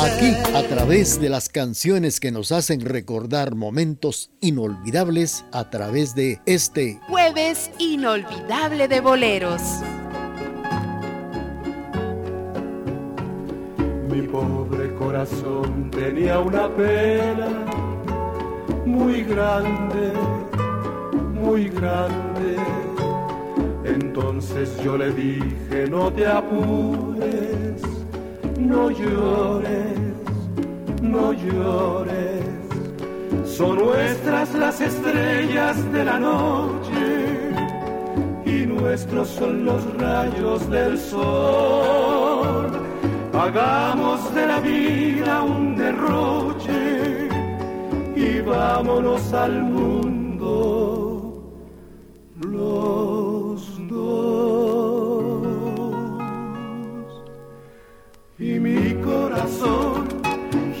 Aquí, a través de las canciones que nos hacen recordar momentos inolvidables, a través de este jueves inolvidable de boleros. Mi pobre corazón tenía una pena muy grande, muy grande. Entonces yo le dije, no te apures no llores, no llores. Son nuestras las estrellas de la noche y nuestros son los rayos del sol. Hagamos de la vida un derroche y vámonos al mundo los dos.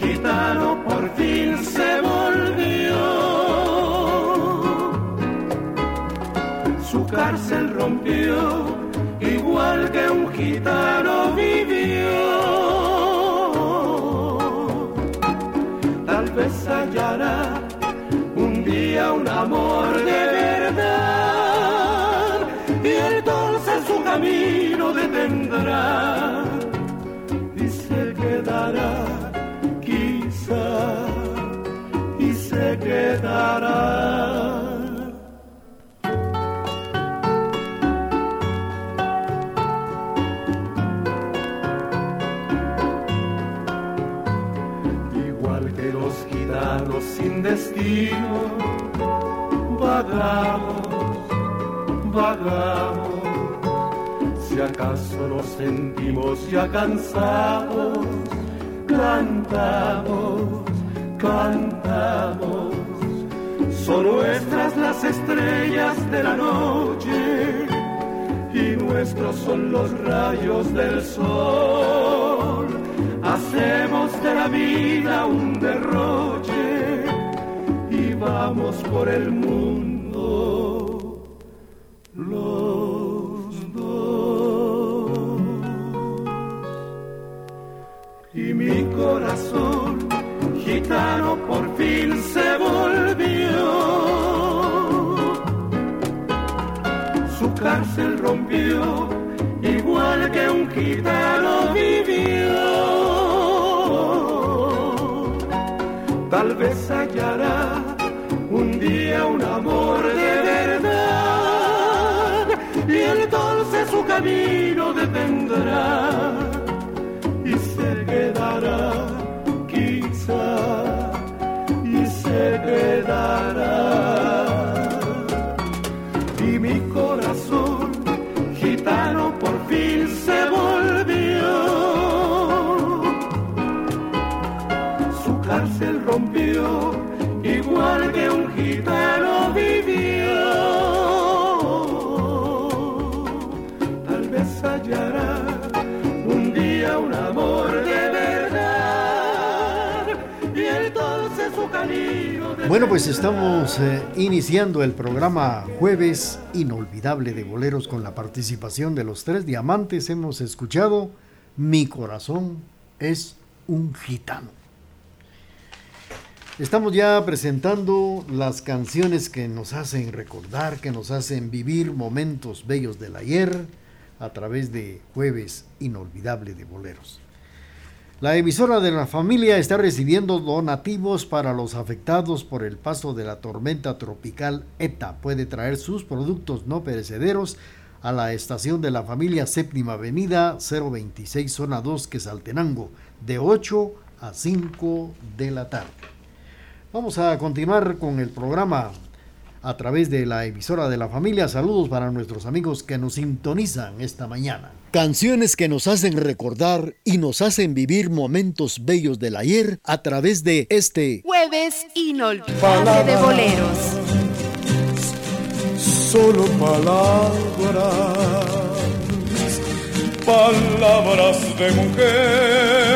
Gitano por fin se volvió. Su cárcel rompió, igual que un gitano vivió. Ya cansados, cantamos, cantamos. Son nuestras las estrellas de la noche y nuestros son los rayos del sol. Hacemos de la vida un derroche y vamos por el mundo. Corazón gitano por fin se volvió. Su cárcel rompió, igual que un gitano vivió. Tal vez hallará un día un amor de verdad y entonces su camino detendrá y se quedará. Bueno, pues estamos eh, iniciando el programa Jueves Inolvidable de Boleros con la participación de los tres diamantes. Hemos escuchado Mi corazón es un gitano. Estamos ya presentando las canciones que nos hacen recordar, que nos hacen vivir momentos bellos del ayer a través de Jueves Inolvidable de Boleros. La emisora de la familia está recibiendo donativos para los afectados por el paso de la tormenta tropical ETA. Puede traer sus productos no perecederos a la estación de la familia Séptima Avenida 026 Zona 2 Quesaltenango de 8 a 5 de la tarde. Vamos a continuar con el programa a través de la emisora de la familia. Saludos para nuestros amigos que nos sintonizan esta mañana. Canciones que nos hacen recordar y nos hacen vivir momentos bellos del ayer a través de este jueves inolvidable de boleros. solo palabras, palabras de mujer.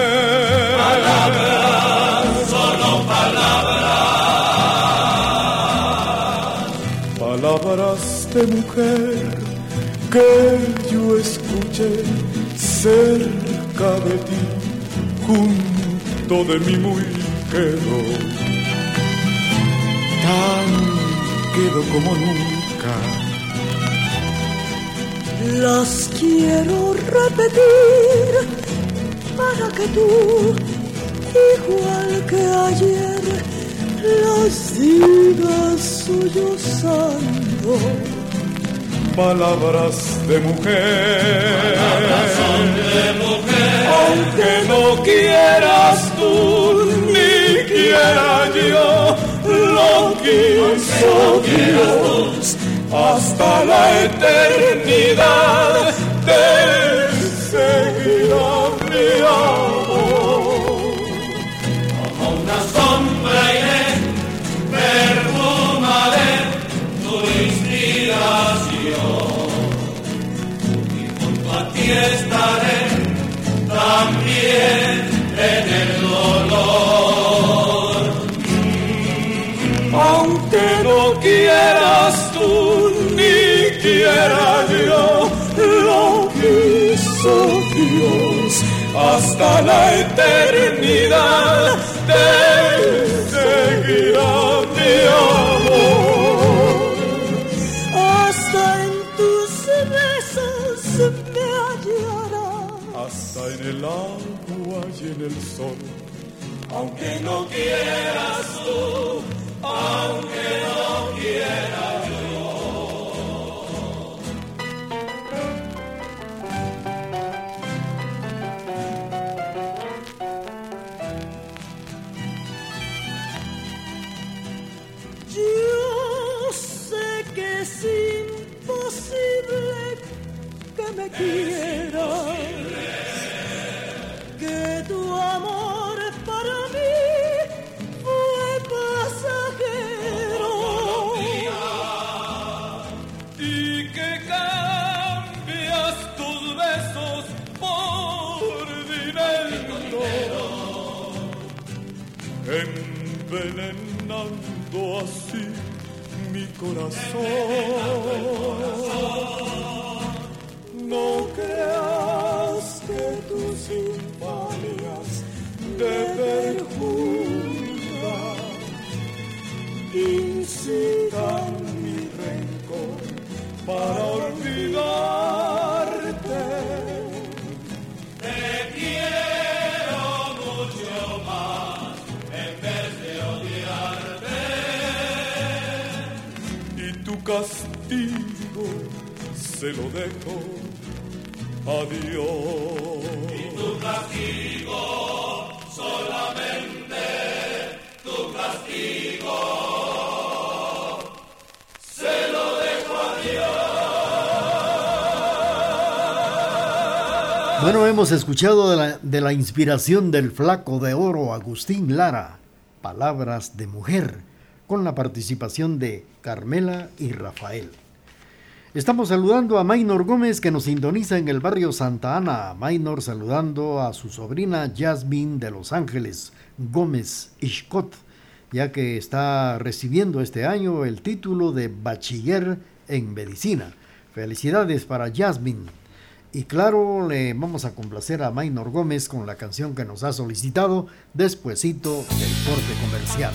Palabras, solo palabras. Palabras de mujer que yo escuché cerca de ti, junto de mi quedo. Tan quedo como nunca. Las quiero repetir para que tú, igual que ayer, las digas sollozando. Palabras de mujer, Palabras son de mujer. aunque no quieras tú ni quiera yo, lo quiso Dios hasta la eternidad te seguirá mi amor. Hasta la eternidad te en el sol. Aunque no quieras tú, aunque no quiera yo. Yo sé que es imposible que me quieras, tu amor para mí fue pasajero. Y que cambias tus besos por dinero, envenenando así mi corazón. No creas que tus infamias te perjuran, incitan mi rencor para olvidarte. Te quiero mucho más en vez de odiarte. y tu castigo se lo dejo a Dios. Tu castigo, Bueno, hemos escuchado de la, inspiración del flaco de oro Agustín Lara, Palabras de Mujer, con la participación de Carmela y Rafael. Estamos saludando a Maynor Gómez que nos sintoniza en el barrio Santa Ana. Maynor saludando a su sobrina Jasmine de Los Ángeles Gómez Ishcot, ya que está recibiendo este año el título de bachiller en medicina. Felicidades para Jasmine. Y claro, le vamos a complacer a Maynor Gómez con la canción que nos ha solicitado despuesito del corte comercial.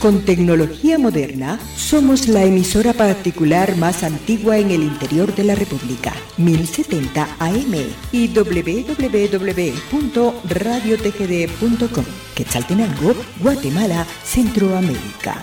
Con tecnología moderna, somos la emisora particular más antigua en el interior de la República, 1070 AM y www.radiotgd.com, Quetzaltenango, Guatemala, Centroamérica.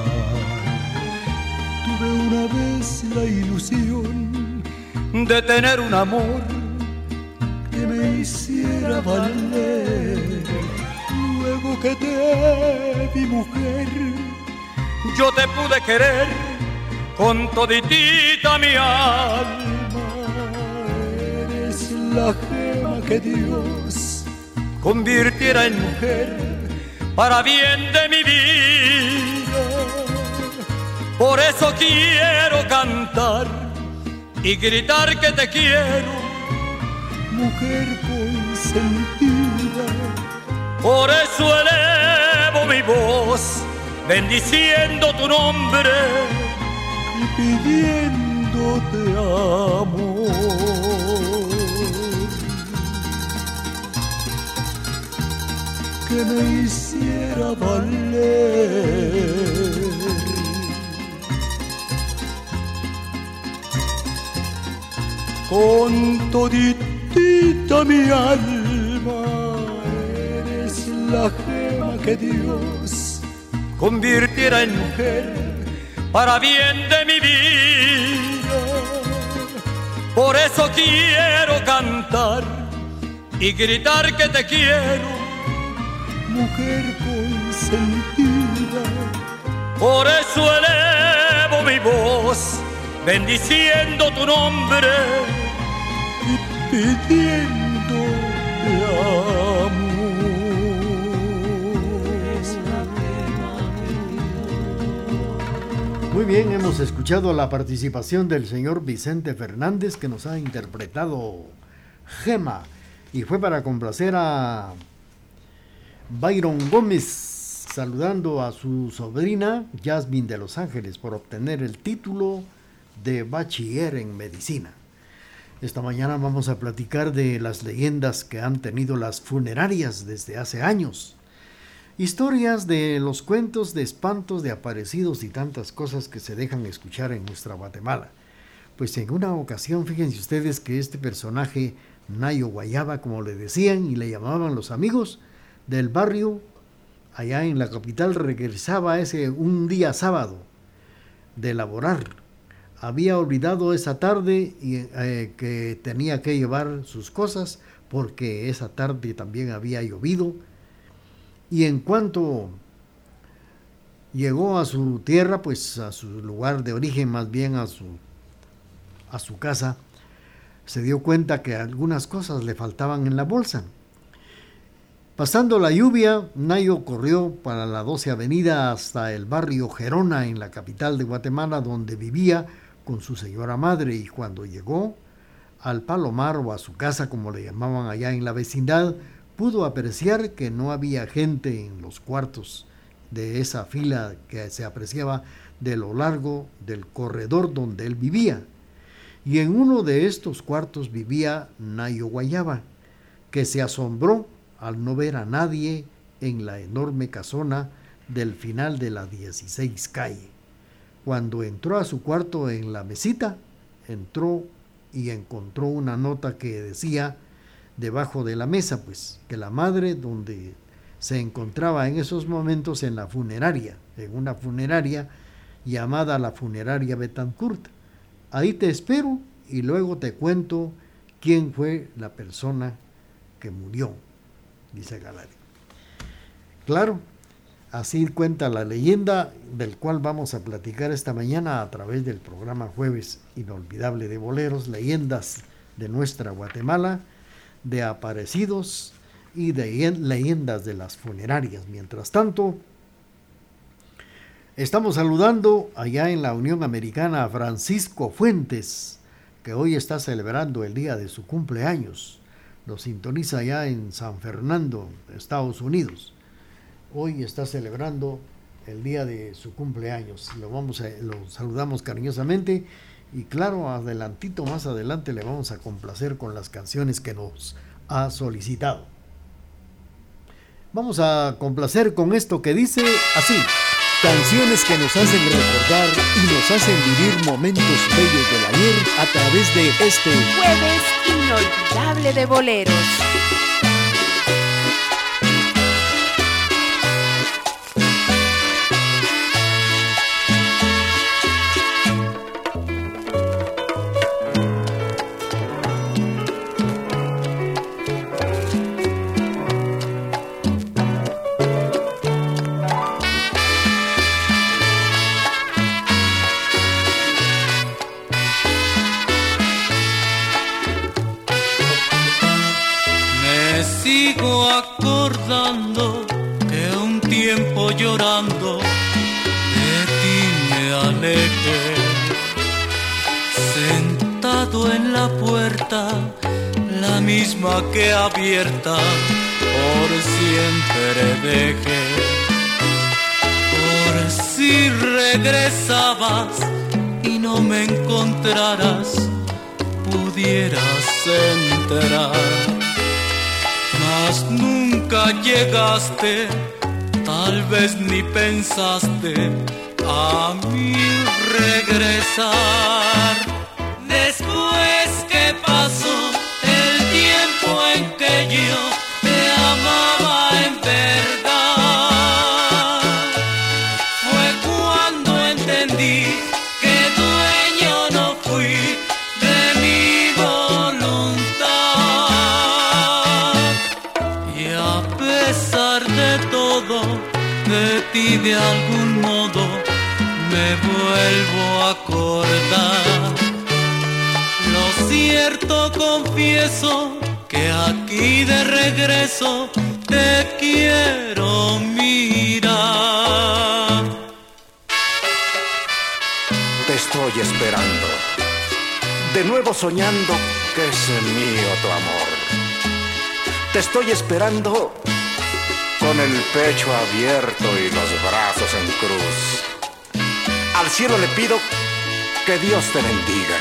De tener un amor que me hiciera valer. Luego que te vi mujer, yo te pude querer con toditita mi alma. Eres la gema que Dios convirtiera en mujer para bien de mi vida. Por eso quiero cantar y gritar que te quiero, mujer consentida. Por eso elevo mi voz, bendiciendo tu nombre y pidiéndote amor. Que me hiciera valer. Con toditita mi alma, eres la gema que Dios convirtiera en mujer para bien de mi vida. Por eso quiero cantar y gritar que te quiero, mujer consentida. Por eso elevo mi voz, bendiciendo tu nombre y pidiendo. Muy bien, hemos escuchado la participación del señor Vicente Fernández que nos ha interpretado Gema y fue para complacer a Byron Gómez saludando a su sobrina Jasmine de Los Ángeles por obtener el título de bachiller en medicina. Esta mañana vamos a platicar de las leyendas que han tenido las funerarias desde hace años. Historias de los cuentos de espantos de aparecidos y tantas cosas que se dejan escuchar en nuestra Guatemala. Pues en una ocasión, fíjense ustedes que este personaje, Nayo Guayaba, como le decían y le llamaban los amigos del barrio, allá en la capital, regresaba ese un día sábado de laborar. Había olvidado esa tarde y, eh, que tenía que llevar sus cosas porque esa tarde también había llovido y en cuanto llegó a su tierra, pues a su lugar de origen, más bien a su, a su casa, se dio cuenta que algunas cosas le faltaban en la bolsa. Pasando la lluvia, Nayo corrió para la 12 Avenida hasta el barrio Gerona, en la capital de Guatemala, donde vivía con su señora madre, y cuando llegó al Palomar o a su casa, como le llamaban allá en la vecindad, pudo apreciar que no había gente en los cuartos de esa fila que se apreciaba de lo largo del corredor donde él vivía. Y en uno de estos cuartos vivía Nayo Guayaba, que se asombró al no ver a nadie en la enorme casona del final de la 16 calle. Cuando entró a su cuarto en la mesita, entró y encontró una nota que decía debajo de la mesa, pues, que la madre donde se encontraba en esos momentos en la funeraria, en una funeraria llamada la funeraria Betancourt. Ahí te espero y luego te cuento quién fue la persona que murió, dice Galari. Claro, así cuenta la leyenda del cual vamos a platicar esta mañana a través del programa Jueves Inolvidable de Boleros, leyendas de nuestra Guatemala de aparecidos y de leyendas de las funerarias. Mientras tanto, estamos saludando allá en la Unión Americana a Francisco Fuentes, que hoy está celebrando el día de su cumpleaños. Lo sintoniza allá en San Fernando, Estados Unidos. Hoy está celebrando el día de su cumpleaños. Lo, vamos a, lo saludamos cariñosamente y claro, adelantito más adelante le vamos a complacer con las canciones que nos ha solicitado. Vamos a complacer con esto que dice así. Canciones que nos hacen recordar y nos hacen vivir momentos bellos del ayer a través de este jueves inolvidable de boleros. Que abierta por siempre dejé. Por si regresabas y no me encontraras, pudieras enterar. Mas nunca llegaste, tal vez ni pensaste a mí regresar. Que aquí de regreso te quiero mirar. Te estoy esperando, de nuevo soñando que es mío tu amor. Te estoy esperando con el pecho abierto y los brazos en cruz. Al cielo le pido que Dios te bendiga,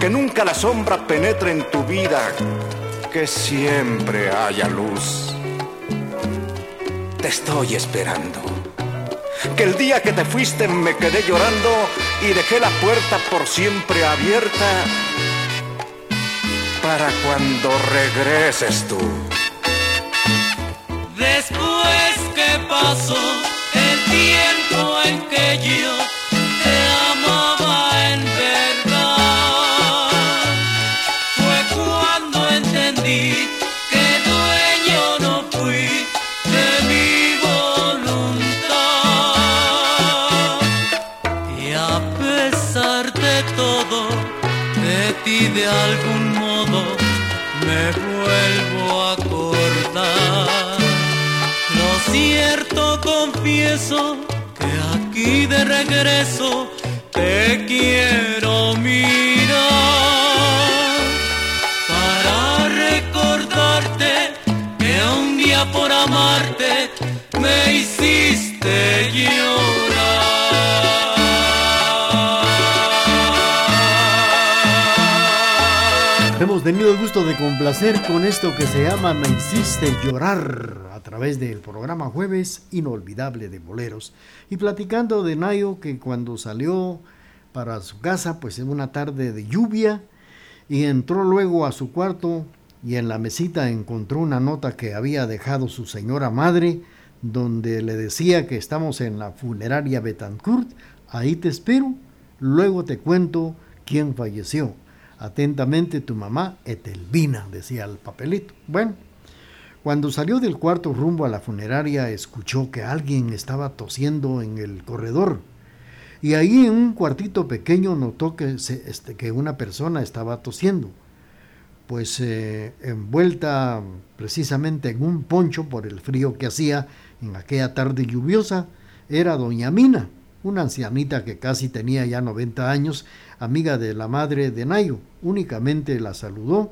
que nunca la sombra penetre en tu vida que siempre haya luz. Te estoy esperando. Que el día que te fuiste me quedé llorando y dejé la puerta por siempre abierta para cuando regreses tú. Algún modo me vuelvo a acordar. Lo cierto confieso que aquí de regreso te quiero mirar para recordarte que un día por amarte me hiciste llorar. El gusto de complacer con esto que se llama Me hiciste llorar a través del programa Jueves Inolvidable de Boleros y platicando de Nayo que cuando salió para su casa pues en una tarde de lluvia y entró luego a su cuarto y en la mesita encontró una nota que había dejado su señora madre donde le decía que estamos en la funeraria Betancourt, ahí te espero, luego te cuento quién falleció. Atentamente tu mamá, Etelvina, decía el papelito. Bueno, cuando salió del cuarto rumbo a la funeraria, escuchó que alguien estaba tosiendo en el corredor. Y ahí en un cuartito pequeño notó que, este, una persona estaba tosiendo. Pues eh, envuelta precisamente en un poncho por el frío que hacía en aquella tarde lluviosa, era doña Mina, una ancianita que casi tenía ya 90 años amiga de la madre de Nayo. Únicamente la saludó,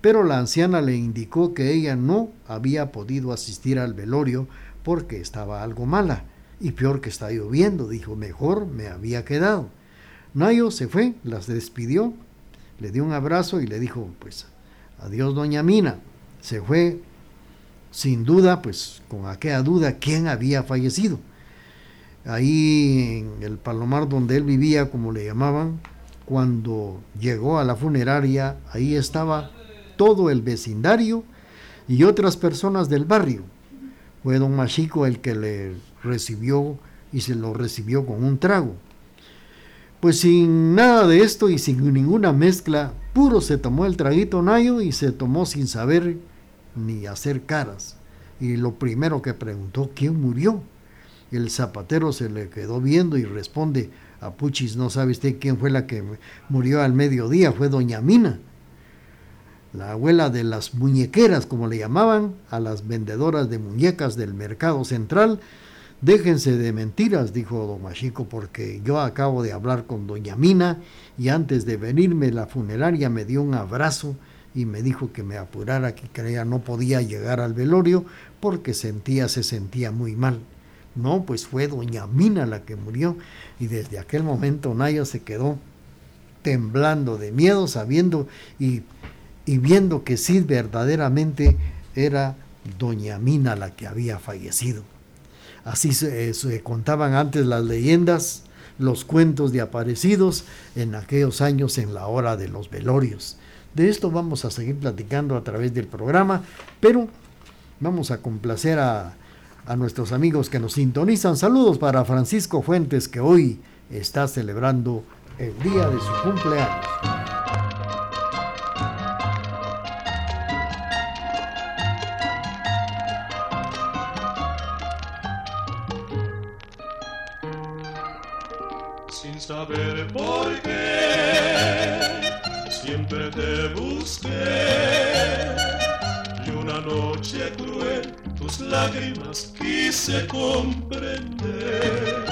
pero la anciana le indicó que ella no había podido asistir al velorio porque estaba algo mala. Y peor que está lloviendo, dijo, mejor me había quedado. Nayo se fue, las despidió, le dio un abrazo y le dijo, pues, adiós doña Mina. se fue sin duda, pues con aquella duda, quién había fallecido. Ahí en el Palomar donde él vivía, como le llamaban, cuando llegó a la funeraria, ahí estaba todo el vecindario y otras personas del barrio. Fue don Machico el que le recibió y se lo recibió con un trago. Pues sin nada de esto y sin ninguna mezcla, puro se tomó el traguito Nayo y se tomó sin saber ni hacer caras. Y lo primero que preguntó, ¿quién murió? El zapatero se le quedó viendo y responde, a Puchis, no sabe usted quién fue la que murió al mediodía, fue doña Mina, la abuela de las muñequeras, como le llamaban, a las vendedoras de muñecas del mercado central. Déjense de mentiras, dijo don Machico, porque yo acabo de hablar con doña Mina y antes de venirme la funeraria me dio un abrazo y me dijo que me apurara, que ella no podía llegar al velorio porque sentía, se sentía muy mal. No, pues fue doña Mina la que murió y desde aquel momento Naya se quedó temblando de miedo, sabiendo y, y viendo que sí verdaderamente era doña Mina la que había fallecido. Así se, se, contaban antes las leyendas, los cuentos de aparecidos en aquellos años en la hora de los velorios. De esto vamos a seguir platicando a través del programa, pero vamos a complacer a, a nuestros amigos que nos sintonizan. Saludos para Francisco Fuentes, que hoy está celebrando el día de su cumpleaños. Comprender.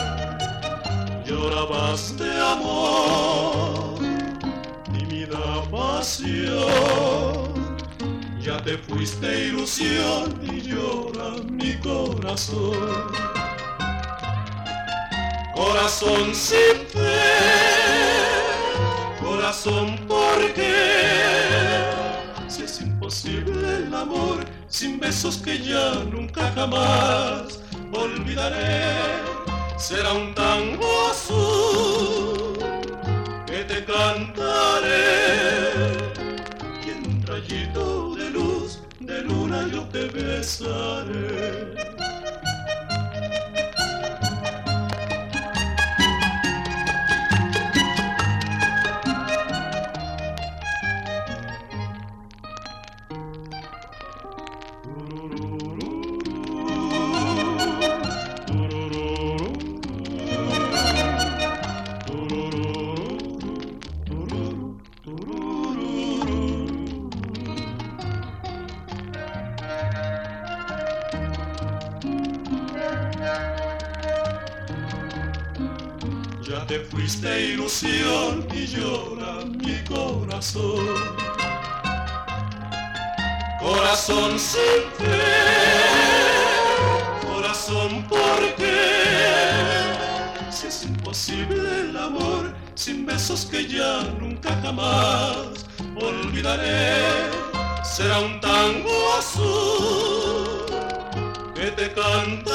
Llorabas de amor, tímida pasión. Ya te fuiste ilusión y llora mi corazón corazón sin fe, corazón porque si es imposible el amor sin besos que ya nunca jamás será un tango azul que te cantaré y en un rayito de luz de luna yo te besaré. Corazón sin fe, porque si es imposible el amor sin besos que ya nunca jamás olvidaré, será un tango azul que te cantaré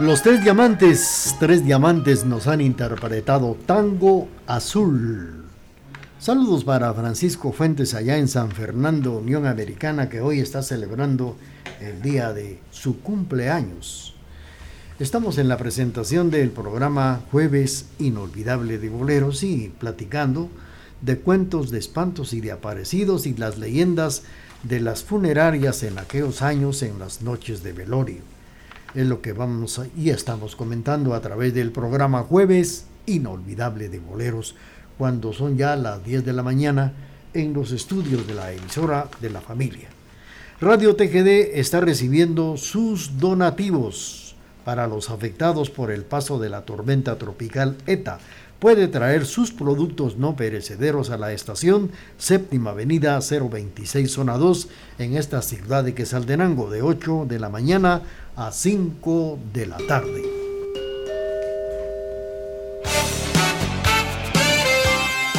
Los tres diamantes, tres diamantes nos han interpretado Tango Azul. Saludos para Francisco Fuentes allá en San Fernando, Unión Americana, que hoy está celebrando el día de su cumpleaños. Estamos en la presentación del programa Jueves Inolvidable de Boleros y platicando de cuentos de espantos y de aparecidos y las leyendas de las funerarias en aquellos años en las noches de velorio es lo que vamos y estamos comentando a través del programa Jueves Inolvidable de Boleros, cuando son ya las 10 de la mañana en los estudios de la emisora de la familia. Radio TGD está recibiendo sus donativos para los afectados por el paso de la tormenta tropical ETA. Puede traer sus productos no perecederos a la estación Séptima Avenida 026 Zona 2 en esta ciudad de Quesaltenango de 8 de la mañana a 5 de la tarde.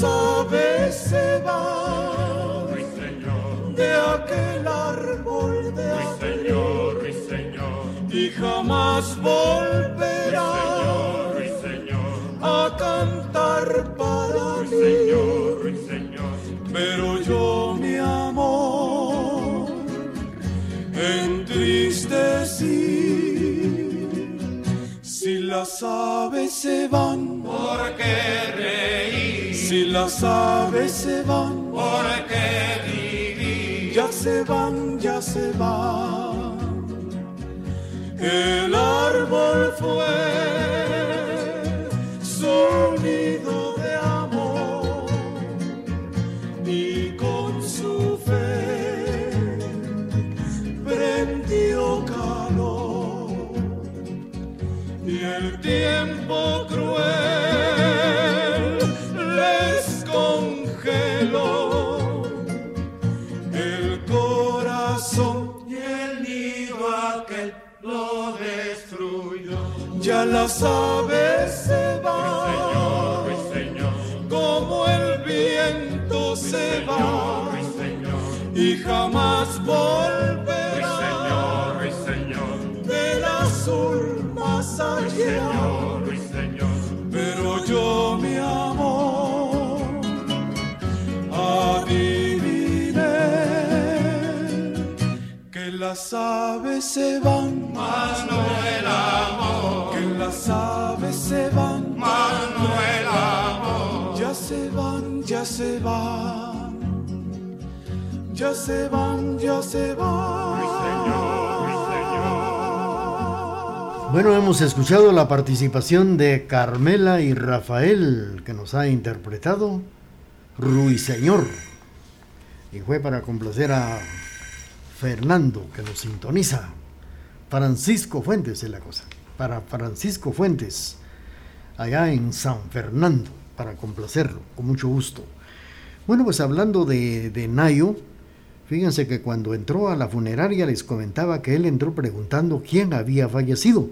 Las aves se van de aquel árbol de señor, y jamás volverá a cantar para mí. Pero yo, mi amor, entristecí si las aves se van. ¿Por qué reír? Si las aves se van, ¿por qué vivir? Ya se van, ya se van. El árbol fue sonido de amor y con su fe prendió calor y el tiempo las aves se van, como el viento se va, y jamás volverá. Del azul más allá. Pero yo, mi amor, adiviné que las aves se van, más no el amor las aves se van, Manuel amor. Ya se van, ya se van, ya se van, ya se van. Bueno, hemos escuchado la participación de Carmela y Rafael que nos ha interpretado Ruiseñor. Y fue para complacer a Fernando que nos sintoniza. Francisco Fuentes es la cosa para Francisco Fuentes, allá en San Fernando, para complacerlo, con mucho gusto. Bueno, pues hablando de, de Nayo, fíjense que cuando entró a la funeraria les comentaba que él entró preguntando quién había fallecido.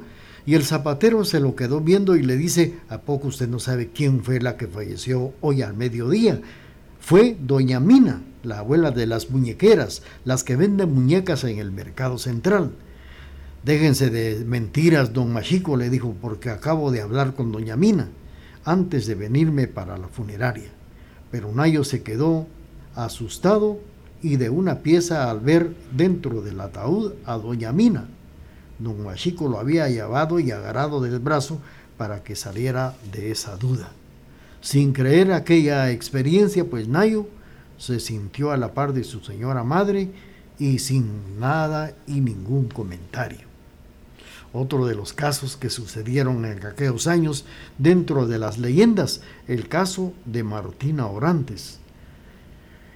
Y el zapatero se lo quedó viendo y le dice, ¿a poco usted no sabe quién fue la que falleció hoy al mediodía? Fue doña Mina, la abuela de las muñequeras, las que venden muñecas en el mercado central. Déjense de mentiras, don Machico, le dijo, porque acabo de hablar con doña Mina antes de venirme para la funeraria. Pero Nayo se quedó asustado y de una pieza al ver dentro del ataúd a doña Mina. Don Machico lo había llevado y agarrado del brazo para que saliera de esa duda. Sin creer aquella experiencia, pues Nayo se sintió a la par de su señora madre y sin nada y ningún comentario otro de los casos que sucedieron en aquellos años dentro de las leyendas, el caso de Martina Orantes.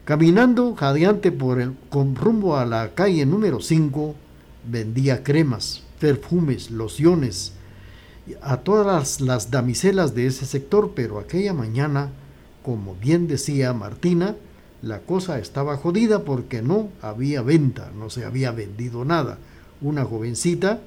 Caminando jadeante por el, con rumbo a la calle número 5, vendía cremas, perfumes, lociones a todas las damiselas de ese sector, pero aquella mañana, como bien decía Martina, la cosa estaba jodida porque no había venta, no se había vendido nada. Una jovencita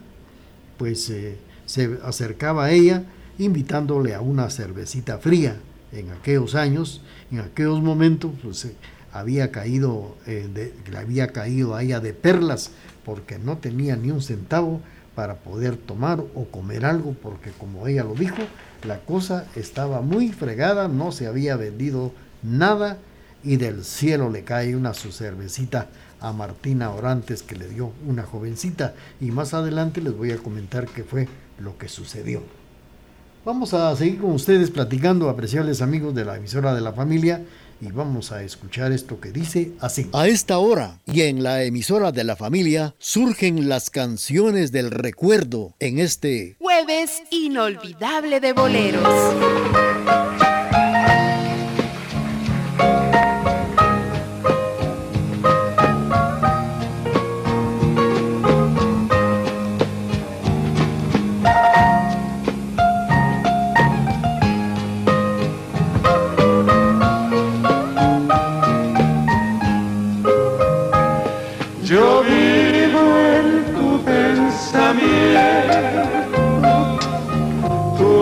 pues eh, se acercaba a ella invitándole a una cervecita fría. En aquellos años, en aquellos momentos, pues eh, había caído, eh, le había caído a ella de perlas porque no tenía ni un centavo para poder tomar o comer algo, porque como ella lo dijo, la cosa estaba muy fregada, no se había vendido nada y del cielo le cae una su cervecita a Martina Orantes que le dio una jovencita y más adelante les voy a comentar qué fue lo que sucedió. Vamos a seguir con ustedes platicando, apreciables amigos de la emisora de la familia, y vamos a escuchar esto que dice así. A esta hora y en la emisora de la familia surgen las canciones del recuerdo en este jueves inolvidable de boleros.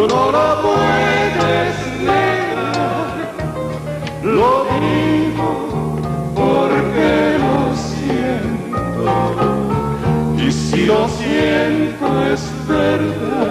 Tú no lo puedes negar, lo digo porque lo siento. Y si lo siento es verdad.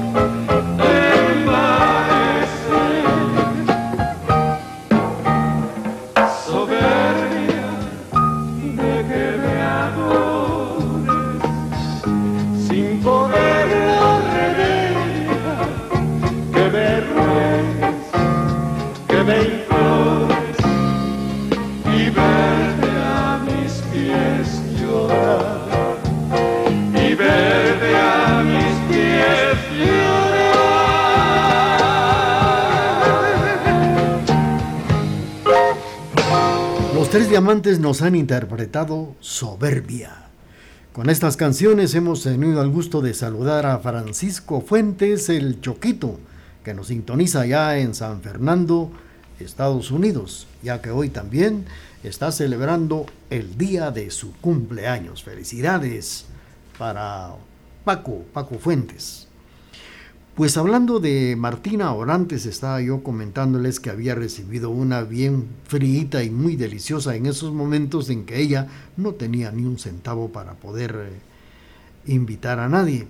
nos han interpretado Soberbia. Con estas canciones hemos tenido el gusto de saludar a Francisco Fuentes, el Choquito, que nos sintoniza ya en San Fernando, Estados Unidos, ya que hoy también está celebrando el día de su cumpleaños. Felicidades para Paco, Paco Fuentes. Pues hablando de Martina Orantes, estaba yo comentándoles que había recibido una bien fríita y muy deliciosa en esos momentos en que ella no tenía ni un centavo para poder eh, invitar a nadie.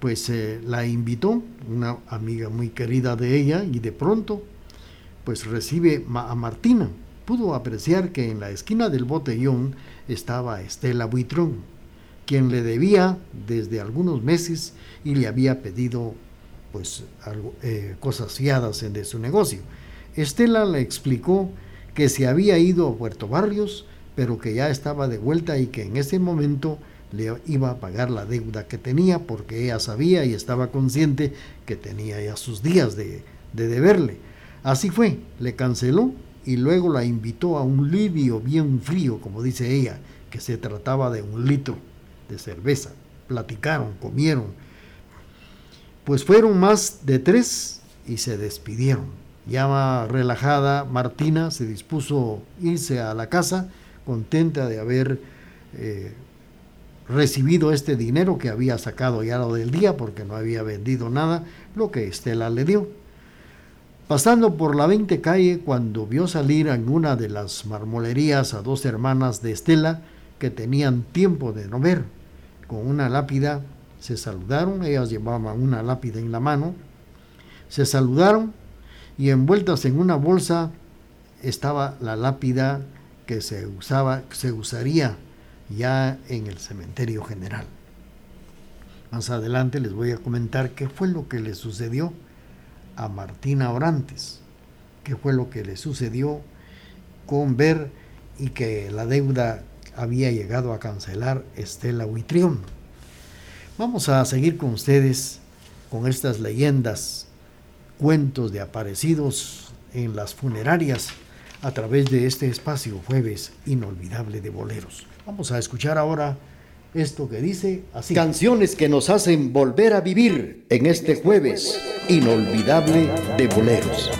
Pues eh, la invitó una amiga muy querida de ella y de pronto pues recibe a Martina. Pudo apreciar que en la esquina del botellón estaba Estela Buitrón, quien le debía desde algunos meses y le había pedido pues eh, cosas fiadas de su negocio. Estela le explicó que se había ido a Puerto Barrios, pero que ya estaba de vuelta y que en ese momento le iba a pagar la deuda que tenía porque ella sabía y estaba consciente que tenía ya sus días de, de deberle. Así fue, le canceló y luego la invitó a un lidio bien frío, como dice ella, que se trataba de un litro de cerveza. Platicaron, comieron, pues fueron más de tres y se despidieron. Ya relajada, Martina se dispuso irse a la casa, contenta de haber eh, recibido este dinero que había sacado ya lo del día porque no había vendido nada, lo que Estela le dio. Pasando por la 20 calle, cuando vio salir en una de las marmolerías a dos hermanas de Estela que tenían tiempo de no ver, con una lápida se saludaron, ellas llevaban una lápida en la mano, se saludaron y envueltas en una bolsa estaba la lápida que se usaba, se usaría ya en el cementerio general. Más adelante les voy a comentar qué fue lo que le sucedió a Martina Orantes, qué fue lo que le sucedió con ver y que la deuda había llegado a cancelar Estela Huitrión. Vamos a seguir con ustedes con estas leyendas, cuentos de aparecidos en las funerarias a través de este espacio jueves inolvidable de boleros. Vamos a escuchar ahora esto que dice así. Canciones que nos hacen volver a vivir en este jueves inolvidable de boleros.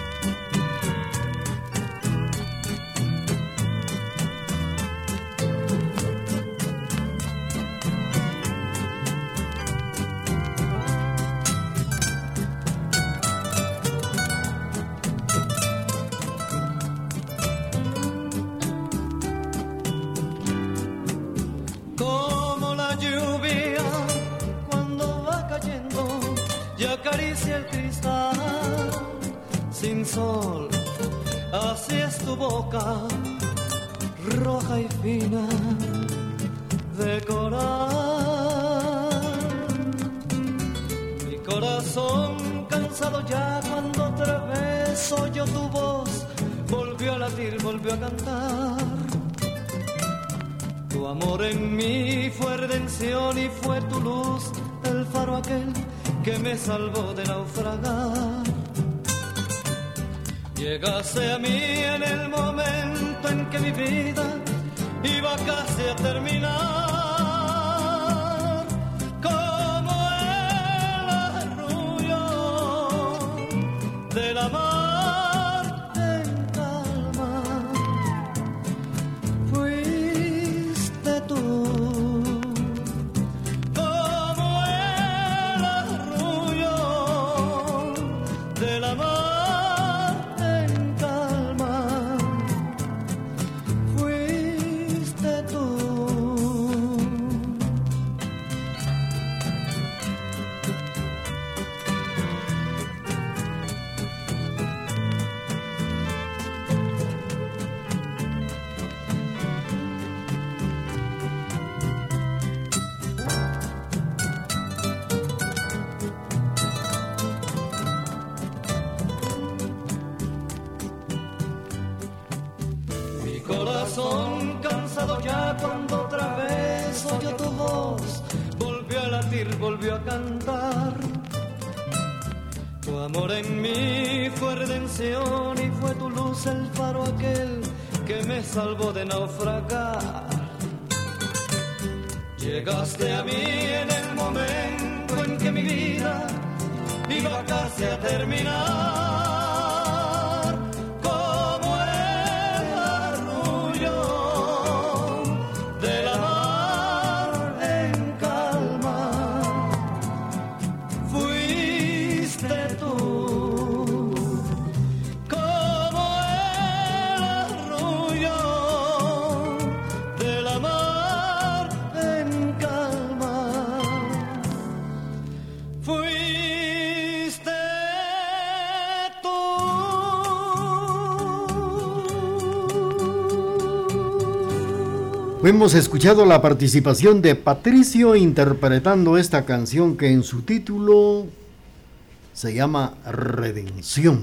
Salvó de naufragar. Llegaste a mí en el momento en que mi vida iba casi a terminar. Hemos escuchado la participación de Patricio interpretando esta canción que en su título se llama Redención.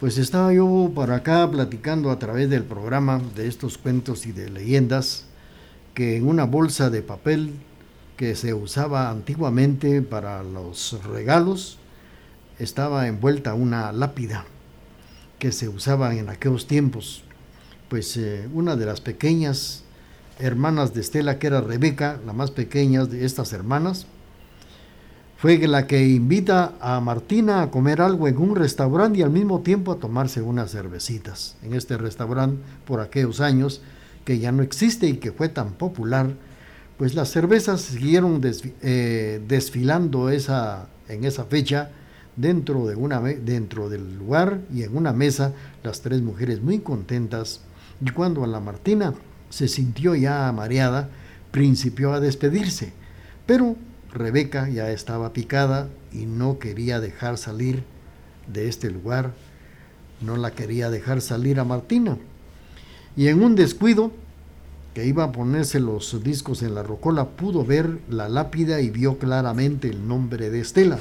Pues estaba yo por acá platicando a través del programa de estos cuentos y de leyendas que en una bolsa de papel que se usaba antiguamente para los regalos estaba envuelta una lápida que se usaba en aquellos tiempos pues eh, una de las pequeñas hermanas de Estela, que era Rebeca, la más pequeña de estas hermanas, fue la que invita a Martina a comer algo en un restaurante y al mismo tiempo a tomarse unas cervecitas en este restaurante por aquellos años que ya no existe y que fue tan popular, pues las cervezas siguieron eh, desfilando esa, en esa fecha dentro, de una, dentro del lugar y en una mesa, las tres mujeres muy contentas y cuando la Martina se sintió ya mareada, principió a despedirse. Pero Rebeca ya estaba picada y no quería dejar salir de este lugar, no la quería dejar salir a Martina. Y en un descuido, que iba a ponerse los discos en la rocola, pudo ver la lápida y vio claramente el nombre de Estela,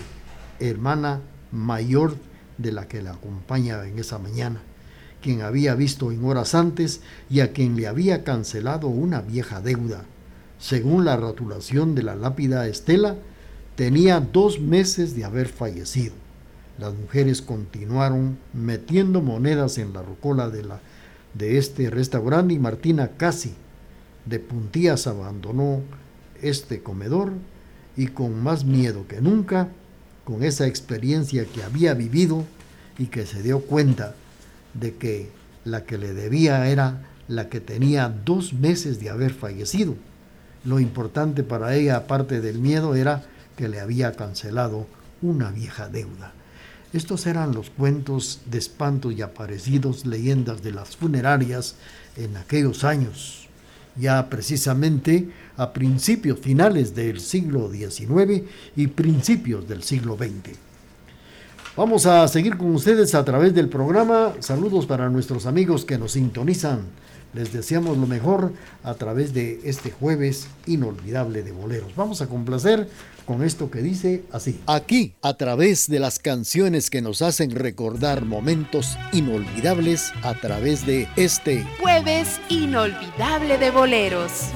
hermana mayor de la que la acompaña en esa mañana quien había visto en horas antes y a quien le había cancelado una vieja deuda. Según la rotulación de la lápida Estela, tenía dos meses de haber fallecido. Las mujeres continuaron metiendo monedas en la rocola de, la, de este restaurante y Martina casi de puntillas abandonó este comedor y con más miedo que nunca, con esa experiencia que había vivido y que se dio cuenta de que la que le debía era la que tenía dos meses de haber fallecido. Lo importante para ella, aparte del miedo, era que le había cancelado una vieja deuda. Estos eran los cuentos de espantos y aparecidos, leyendas de las funerarias en aquellos años. ya precisamente a principios finales del siglo XIX y principios del siglo XX. Vamos a seguir con ustedes a través del programa. Saludos para nuestros amigos que nos sintonizan. Les deseamos lo mejor a través de este jueves inolvidable de boleros. Vamos a complacer con esto que dice así. Aquí, a través de las canciones que nos hacen recordar momentos inolvidables, a través de este jueves inolvidable de boleros.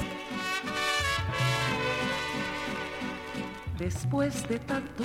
Después de tanto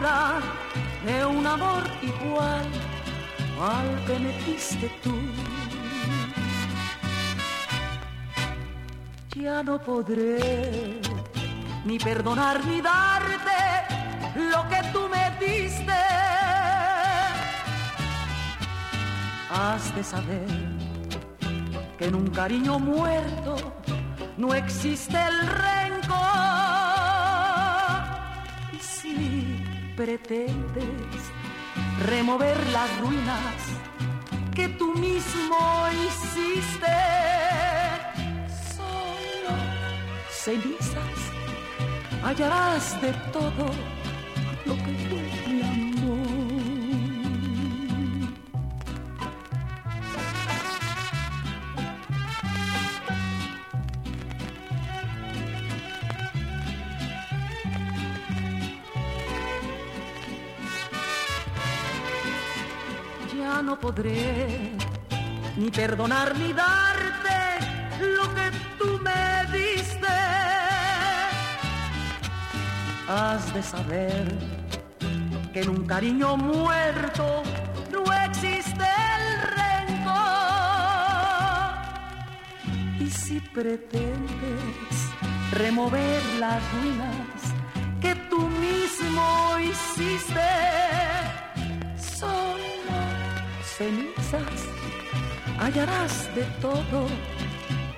de un amor igual al que me diste tú. Ya no podré ni perdonar ni darte lo que tú me diste. Has de saber que en un cariño muerto no existe el rencor pretendes remover las ruinas que tú mismo hiciste. Solo cenizas hallarás de todo lo que fue no podré ni perdonar ni darte lo que tú me diste. Has de saber que en un cariño muerto no existe el rencor. Y si pretendes remover las ruinas que tú mismo hiciste, hallarás de todo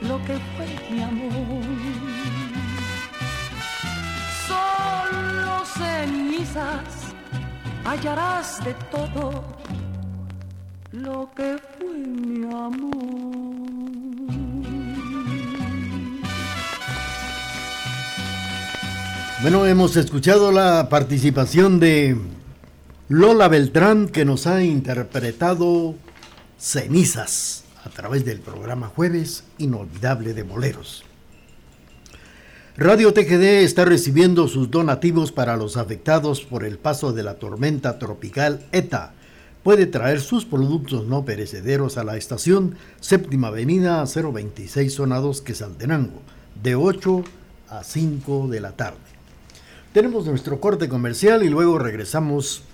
lo que fue mi amor. Solo cenizas hallarás de todo lo que fue mi amor. Bueno, hemos escuchado la participación de Lola Beltrán que nos ha interpretado Cenizas a través del programa Jueves Inolvidable de Boleros. Radio TGD está recibiendo sus donativos para los afectados por el paso de la tormenta tropical ETA. Puede traer sus productos no perecederos a la estación Séptima Avenida 026 Zona 2 Quesaltenango, de 8 a 5 de la tarde. Tenemos nuestro corte comercial y luego regresamos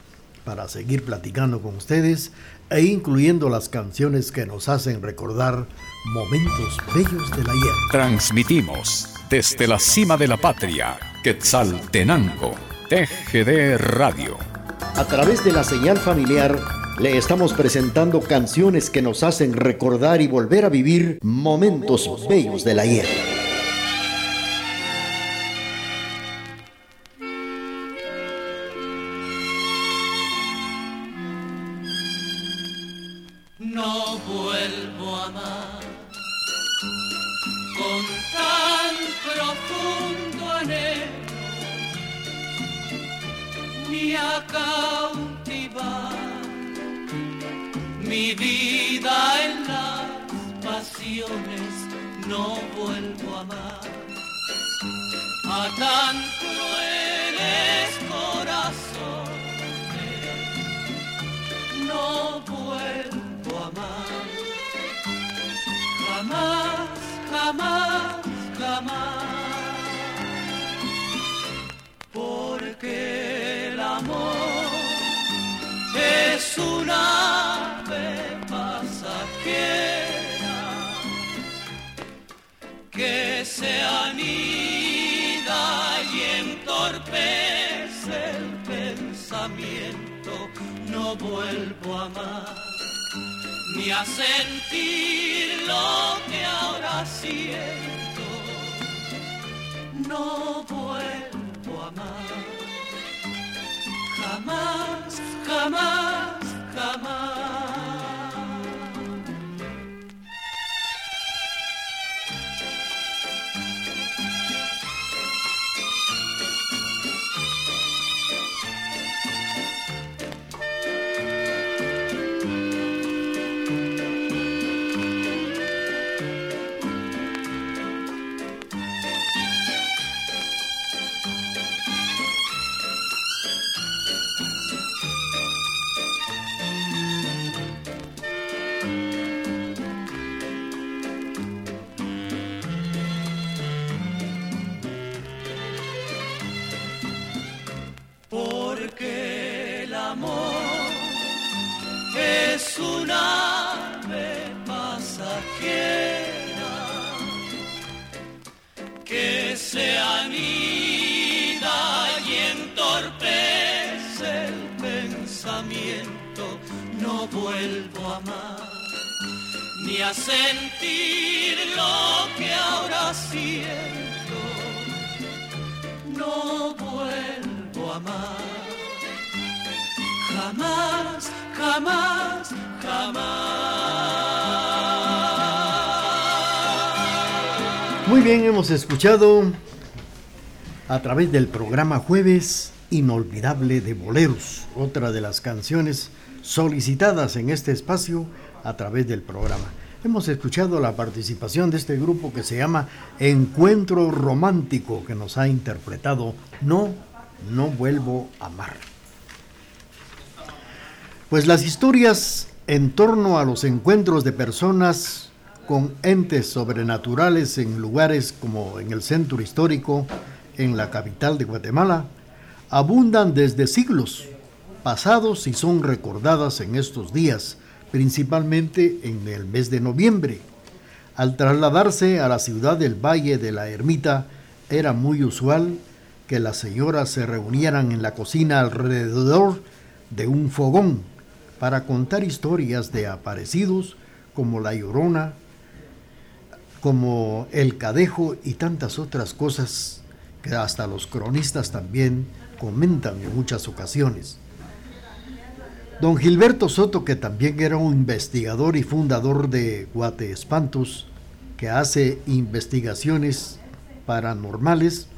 para seguir platicando con ustedes e incluyendo las canciones que nos hacen recordar momentos bellos del ayer. Transmitimos desde la cima de la patria, Quetzaltenango, TGD Radio. A través de la señal familiar, le estamos presentando canciones que nos hacen recordar y volver a vivir momentos bellos del ayer. Hemos escuchado a través del programa Jueves Inolvidable de Boleros, otra de las canciones solicitadas en este espacio a través del programa. Hemos escuchado la participación de este grupo que se llama Encuentro Romántico, que nos ha interpretado No, no vuelvo a amar. Pues las historias en torno a los encuentros de personas con entes sobrenaturales en lugares como en el centro histórico, en la capital de Guatemala, abundan desde siglos pasados y son recordadas en estos días, principalmente en el mes de noviembre. Al trasladarse a la ciudad del Valle de la Ermita, era muy usual que las señoras se reunieran en la cocina alrededor de un fogón para contar historias de aparecidos como la llorona, como el cadejo y tantas otras cosas que hasta los cronistas también comentan en muchas ocasiones. Don Gilberto Soto, que también era un investigador y fundador de Guate Espantos, que hace investigaciones paranormales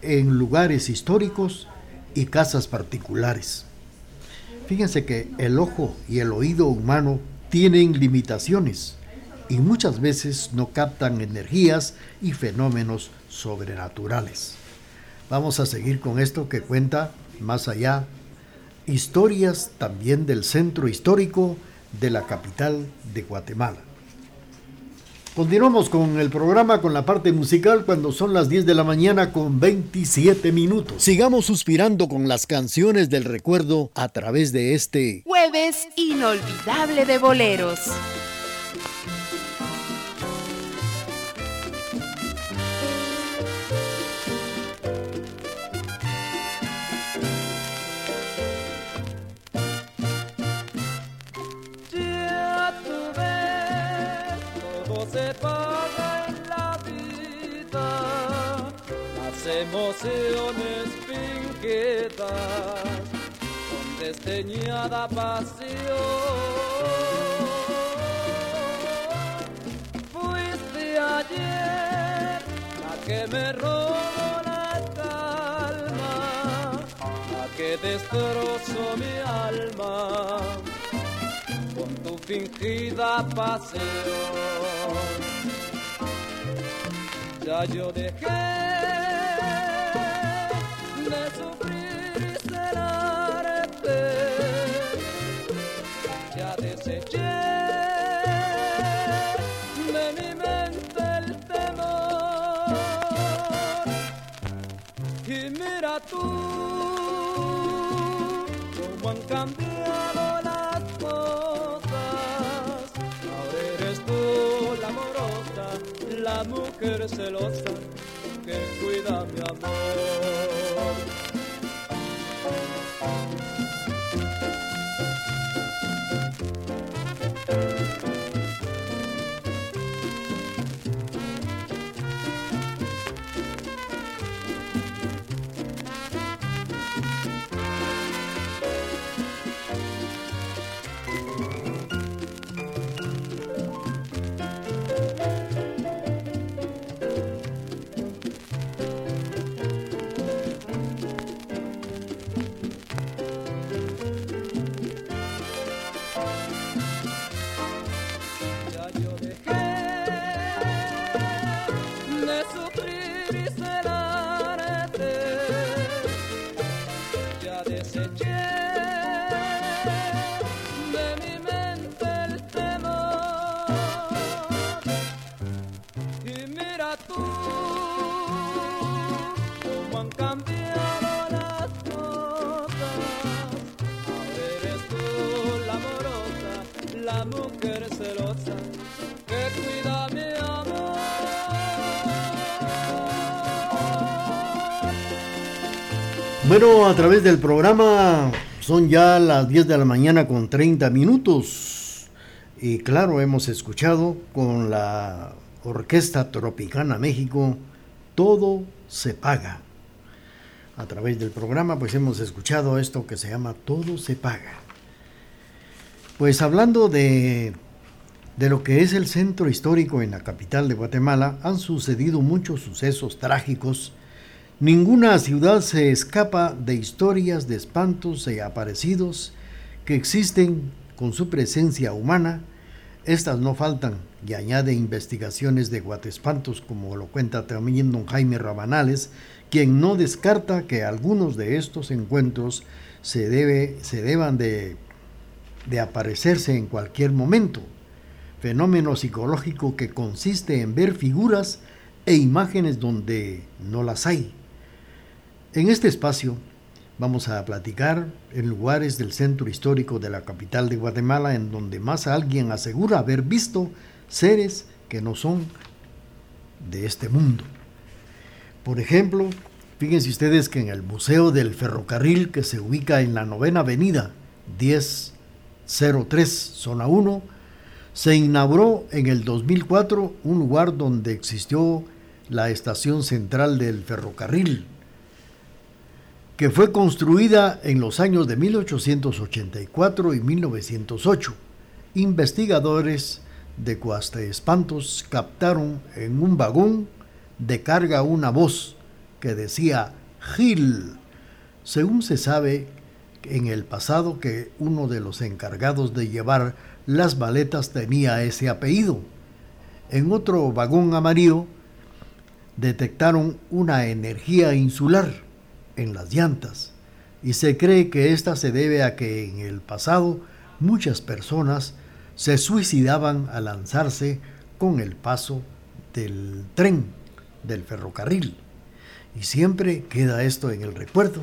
en lugares históricos y casas particulares. Fíjense que el ojo y el oído humano tienen limitaciones y muchas veces no captan energías y fenómenos sobrenaturales. Vamos a seguir con esto que cuenta más allá historias también del centro histórico de la capital de Guatemala. Continuamos con el programa con la parte musical cuando son las 10 de la mañana con 27 minutos. Sigamos suspirando con las canciones del recuerdo a través de este jueves inolvidable de boleros. Emociones finquetas con desdeñada pasión. Fuiste ayer la que me robó la calma, la que destrozó mi alma con tu fingida pasión. Ya yo dejé cambiado las cosas. Ahora eres tú la amorosa, la mujer celosa que cuida mi amor. Bueno, a través del programa son ya las 10 de la mañana con 30 minutos. Y claro, hemos escuchado con la Orquesta Tropicana México, Todo se paga. A través del programa pues hemos escuchado esto que se llama Todo se paga. Pues hablando de, de lo que es el centro histórico en la capital de Guatemala, han sucedido muchos sucesos trágicos Ninguna ciudad se escapa de historias de espantos y aparecidos que existen con su presencia humana. Estas no faltan y añade investigaciones de guatespantos, como lo cuenta también don Jaime Rabanales, quien no descarta que algunos de estos encuentros se, debe, se deban de, de aparecerse en cualquier momento. Fenómeno psicológico que consiste en ver figuras e imágenes donde no las hay en este espacio vamos a platicar en lugares del centro histórico de la capital de Guatemala en donde más alguien asegura haber visto seres que no son de este mundo. Por ejemplo, fíjense ustedes que en el Museo del Ferrocarril que se ubica en la novena avenida 1003, zona 1, se inauguró en el 2004 un lugar donde existió la estación central del ferrocarril que fue construida en los años de 1884 y 1908. Investigadores de Espantos captaron en un vagón de carga una voz que decía Gil. Según se sabe en el pasado que uno de los encargados de llevar las maletas tenía ese apellido. En otro vagón amarillo detectaron una energía insular en las llantas y se cree que esta se debe a que en el pasado muchas personas se suicidaban al lanzarse con el paso del tren, del ferrocarril. Y siempre queda esto en el recuerdo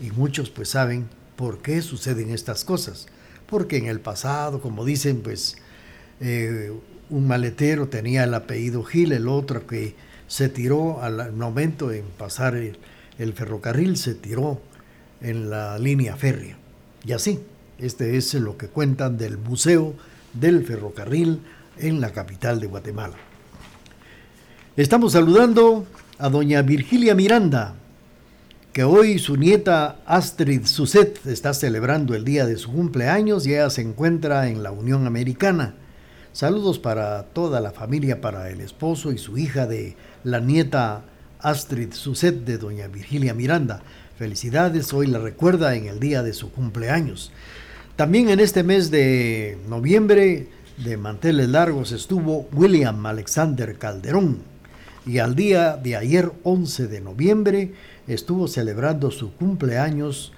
y muchos pues saben por qué suceden estas cosas. Porque en el pasado, como dicen, pues eh, un maletero tenía el apellido Gil, el otro que se tiró al momento en pasar el, el ferrocarril se tiró en la línea férrea. Y así, este es lo que cuentan del Museo del Ferrocarril en la capital de Guatemala. Estamos saludando a doña Virgilia Miranda, que hoy su nieta Astrid Suset está celebrando el día de su cumpleaños y ella se encuentra en la Unión Americana. Saludos para toda la familia, para el esposo y su hija de la nieta Astrid Suset de doña Virgilia Miranda. Felicidades, hoy la recuerda en el día de su cumpleaños. También en este mes de noviembre de manteles largos estuvo William Alexander Calderón y al día de ayer 11 de noviembre estuvo celebrando su cumpleaños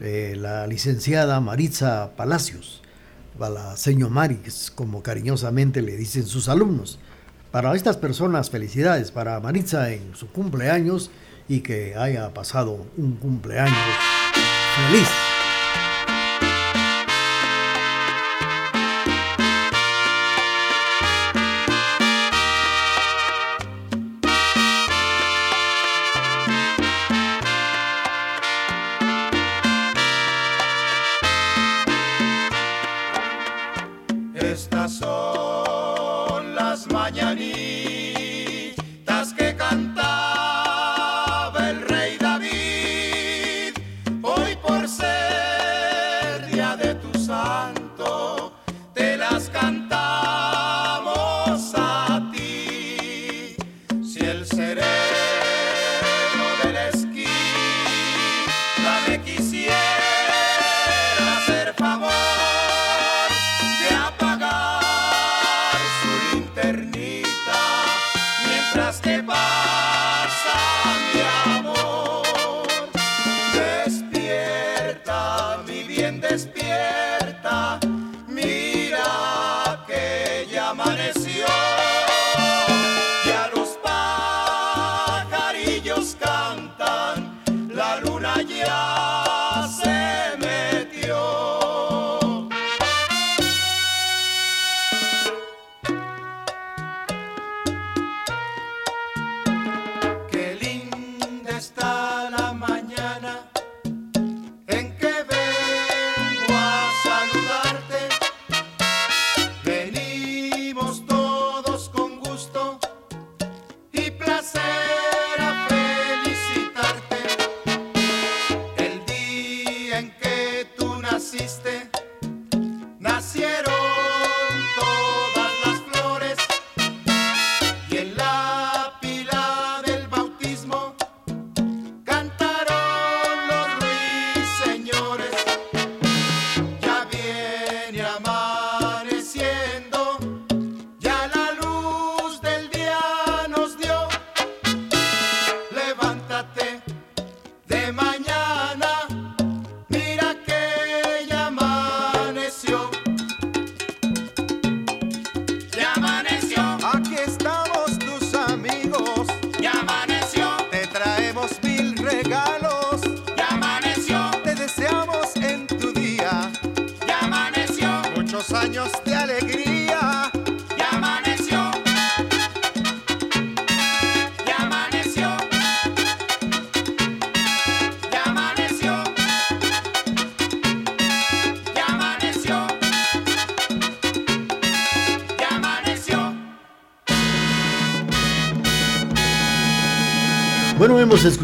eh, la licenciada Maritza Palacios, la señor Marix, como cariñosamente le dicen sus alumnos. Para estas personas, felicidades para Maritza en su cumpleaños y que haya pasado un cumpleaños feliz.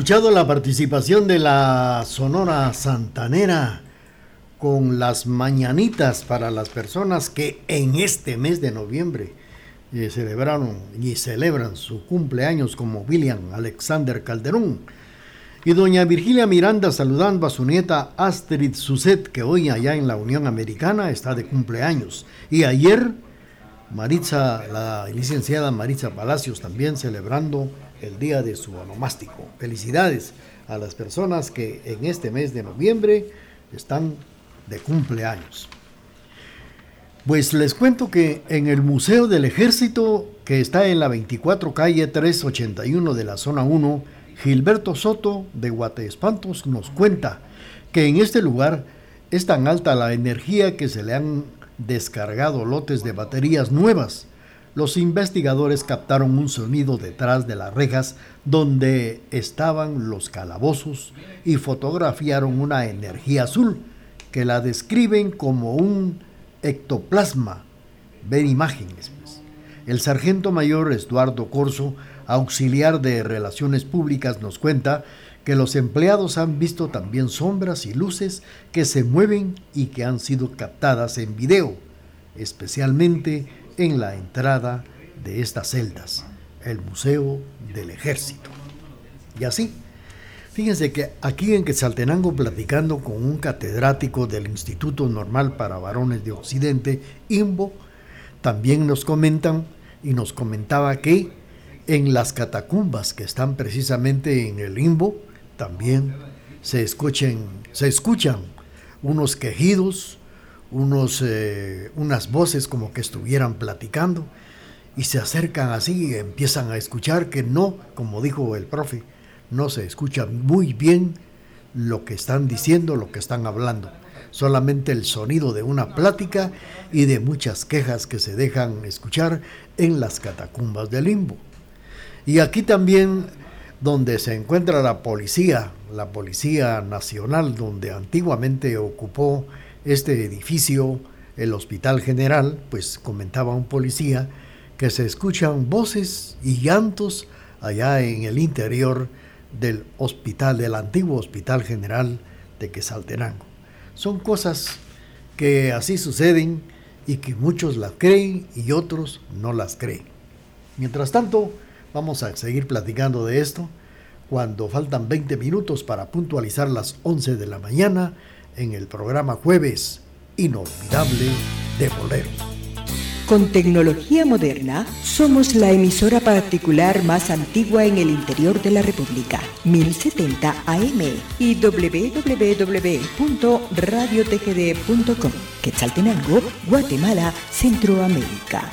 Escuchado la participación de la Sonora Santanera con las mañanitas para las personas que en este mes de noviembre eh, celebraron y celebran su cumpleaños como William Alexander Calderón. Y doña Virgilia Miranda saludando a su nieta Astrid Suset, que hoy allá en la Unión Americana está de cumpleaños. Y ayer Maritza, la licenciada Maritza Palacios también celebrando el día de su onomástico. Felicidades a las personas que en este mes de noviembre están de cumpleaños. Pues les cuento que en el Museo del Ejército, que está en la 24 calle 381 de la zona 1, Gilberto Soto de Guateespantos nos cuenta que en este lugar es tan alta la energía que se le han descargado lotes de baterías nuevas los investigadores captaron un sonido detrás de las rejas donde estaban los calabozos y fotografiaron una energía azul que la describen como un ectoplasma. Ver imágenes. Pues. El sargento mayor Eduardo Corso, auxiliar de Relaciones Públicas, nos cuenta que los empleados han visto también sombras y luces que se mueven y que han sido captadas en video, especialmente en la entrada de estas celdas, el Museo del Ejército. Y así, fíjense que aquí en Quetzaltenango, platicando con un catedrático del Instituto Normal para Varones de Occidente, IMBO, también nos comentan y nos comentaba que en las catacumbas que están precisamente en el IMBO, también se, escuchen, se escuchan unos quejidos, unos, eh, unas voces como que estuvieran platicando y se acercan así y empiezan a escuchar que no, como dijo el profe, no se escucha muy bien lo que están diciendo, lo que están hablando. Solamente el sonido de una plática y de muchas quejas que se dejan escuchar en las catacumbas del limbo. Y aquí también donde se encuentra la policía, la Policía Nacional, donde antiguamente ocupó este edificio, el Hospital General, pues comentaba un policía que se escuchan voces y llantos allá en el interior del hospital, del antiguo Hospital General de Quesaltenango. Son cosas que así suceden y que muchos las creen y otros no las creen. Mientras tanto, vamos a seguir platicando de esto cuando faltan 20 minutos para puntualizar las 11 de la mañana en el programa Jueves Inolvidable de Bolero. Con tecnología moderna, somos la emisora particular más antigua en el interior de la República, 1070 AM y www.radiotgd.com, Quetzaltenango, Guatemala, Centroamérica.